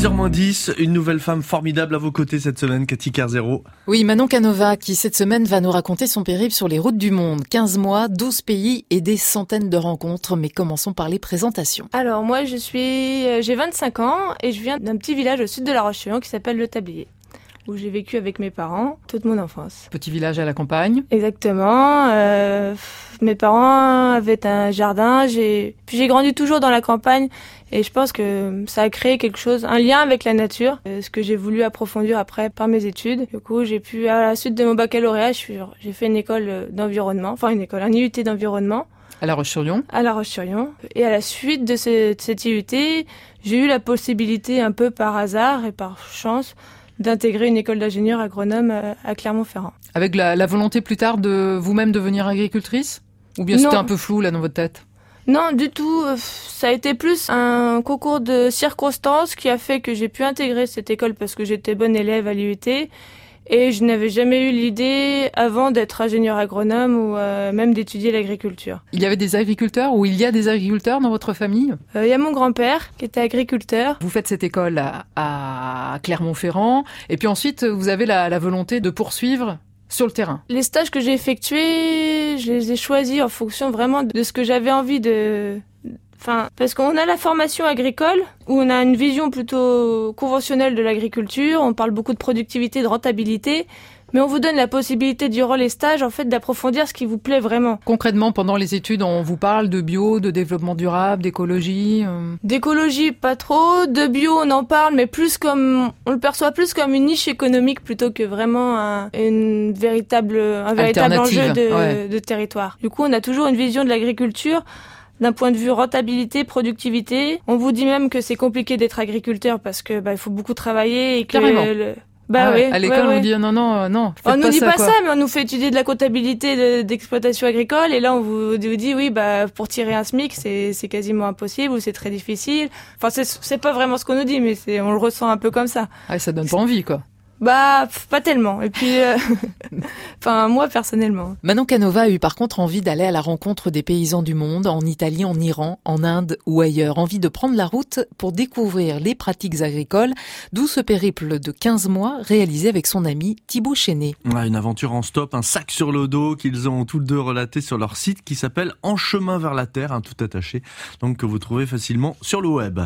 90, une nouvelle femme formidable à vos côtés cette semaine, Cathy Carzero. Oui, Manon Canova, qui cette semaine va nous raconter son périple sur les routes du monde. 15 mois, 12 pays et des centaines de rencontres. Mais commençons par les présentations. Alors moi, je suis, euh, j'ai 25 ans et je viens d'un petit village au sud de la roche qui s'appelle Le Tablier où j'ai vécu avec mes parents toute mon enfance. Petit village à la campagne. Exactement. Euh, mes parents avaient un jardin. J'ai puis j'ai grandi toujours dans la campagne et je pense que ça a créé quelque chose, un lien avec la nature, euh, ce que j'ai voulu approfondir après par mes études. Du coup, j'ai pu à la suite de mon baccalauréat, j'ai fait une école d'environnement, enfin une école, un IUT d'environnement. À La Roche-sur-Yon À La Roche-sur-Yon. Et à la suite de cette, cette IUT, j'ai eu la possibilité, un peu par hasard et par chance, d'intégrer une école d'ingénieur agronome euh, à Clermont-Ferrand. Avec la, volonté plus tard de vous-même devenir agricultrice? Ou bien c'était un peu flou là dans votre tête? Non, du tout. Euh, ça a été plus un concours de circonstances qui a fait que j'ai pu intégrer cette école parce que j'étais bonne élève à l'IUT et je n'avais jamais eu l'idée avant d'être ingénieur agronome ou euh, même d'étudier l'agriculture. Il y avait des agriculteurs ou il y a des agriculteurs dans votre famille? Euh, Il y a mon grand-père qui était agriculteur. Vous faites cette école à, Clermont-Ferrand et puis ensuite vous avez la, la volonté de poursuivre sur le terrain Les stages que j'ai effectués, je les ai choisis en fonction vraiment de ce que j'avais envie de, Enfin, parce qu'on a la formation agricole, où on a une vision plutôt conventionnelle de l'agriculture, on parle beaucoup de productivité, de rentabilité, mais on vous donne la possibilité durant les stages, en fait, d'approfondir ce qui vous plaît vraiment. Concrètement, pendant les études, on vous parle de bio, de développement durable, d'écologie euh D'écologie, pas trop. De bio, on en parle, mais plus comme, on le perçoit plus comme une niche économique plutôt que vraiment un, une véritable, un véritable enjeu de, de territoire. Du coup, on a toujours une vision de l'agriculture d'un point de vue rentabilité, productivité. On vous dit même que c'est compliqué d'être agriculteur parce que bah, il faut beaucoup travailler et que le... bah ah ouais, à l'école on dit non non euh, non. On nous dit pas ça, mais on nous fait étudier de la comptabilité d'exploitation agricole et là on vous, dit oui bah pour tirer un SMIC c'est c'est quasiment impossible ou c'est très difficile. Enfin c'est c'est pas vraiment ce qu'on nous dit mais c'est on le ressent un peu comme ça. Ah ça donne pas envie quoi. Bah, pas tellement. Et puis, euh, enfin, moi personnellement. Manon Canova a eu par contre envie d'aller à la rencontre des paysans du monde, en Italie, en Iran, en Inde ou ailleurs. Envie de prendre la route pour découvrir les pratiques agricoles, d'où ce périple de 15 mois réalisé avec son ami Thibaut Chenet. une aventure en stop, un sac sur le dos qu'ils ont tous deux relaté sur leur site qui s'appelle En chemin vers la terre, un tout attaché, donc que vous trouvez facilement sur le web.